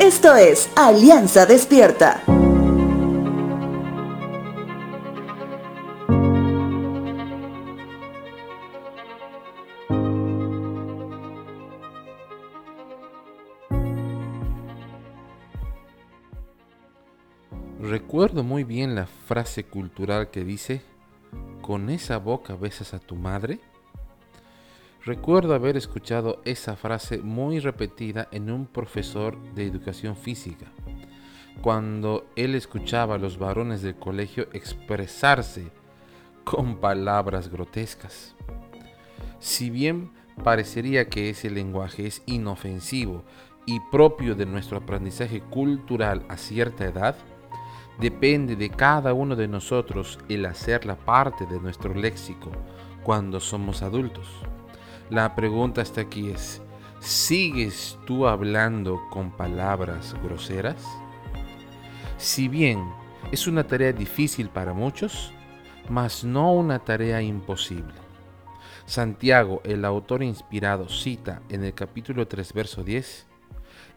Esto es Alianza Despierta. Recuerdo muy bien la frase cultural que dice, ¿con esa boca besas a tu madre? Recuerdo haber escuchado esa frase muy repetida en un profesor de educación física, cuando él escuchaba a los varones del colegio expresarse con palabras grotescas. Si bien parecería que ese lenguaje es inofensivo y propio de nuestro aprendizaje cultural a cierta edad, depende de cada uno de nosotros el hacerla parte de nuestro léxico cuando somos adultos. La pregunta hasta aquí es, ¿sigues tú hablando con palabras groseras? Si bien es una tarea difícil para muchos, mas no una tarea imposible. Santiago, el autor inspirado, cita en el capítulo 3, verso 10,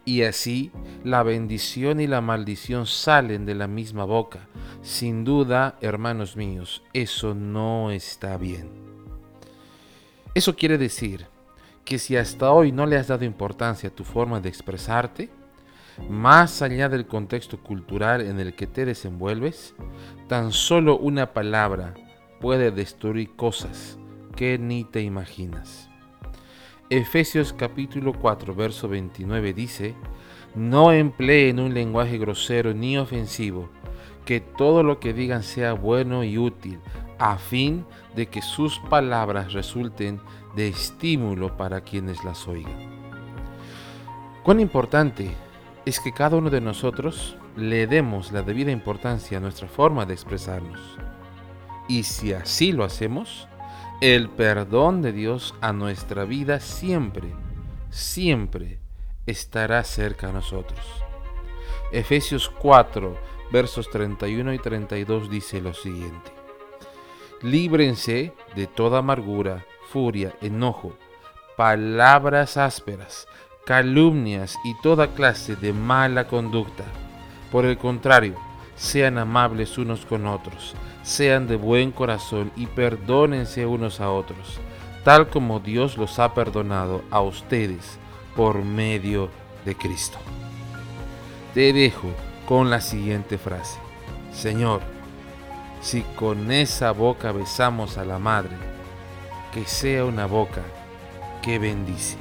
y así la bendición y la maldición salen de la misma boca. Sin duda, hermanos míos, eso no está bien. Eso quiere decir que si hasta hoy no le has dado importancia a tu forma de expresarte, más allá del contexto cultural en el que te desenvuelves, tan solo una palabra puede destruir cosas que ni te imaginas. Efesios capítulo 4, verso 29 dice, no empleen un lenguaje grosero ni ofensivo, que todo lo que digan sea bueno y útil a fin de que sus palabras resulten de estímulo para quienes las oigan. Cuán importante es que cada uno de nosotros le demos la debida importancia a nuestra forma de expresarnos. Y si así lo hacemos, el perdón de Dios a nuestra vida siempre, siempre estará cerca a nosotros. Efesios 4, versos 31 y 32 dice lo siguiente líbrense de toda amargura, furia, enojo, palabras ásperas, calumnias y toda clase de mala conducta. Por el contrario, sean amables unos con otros, sean de buen corazón y perdónense unos a otros, tal como Dios los ha perdonado a ustedes por medio de Cristo. Te dejo con la siguiente frase. Señor, si con esa boca besamos a la madre, que sea una boca que bendice.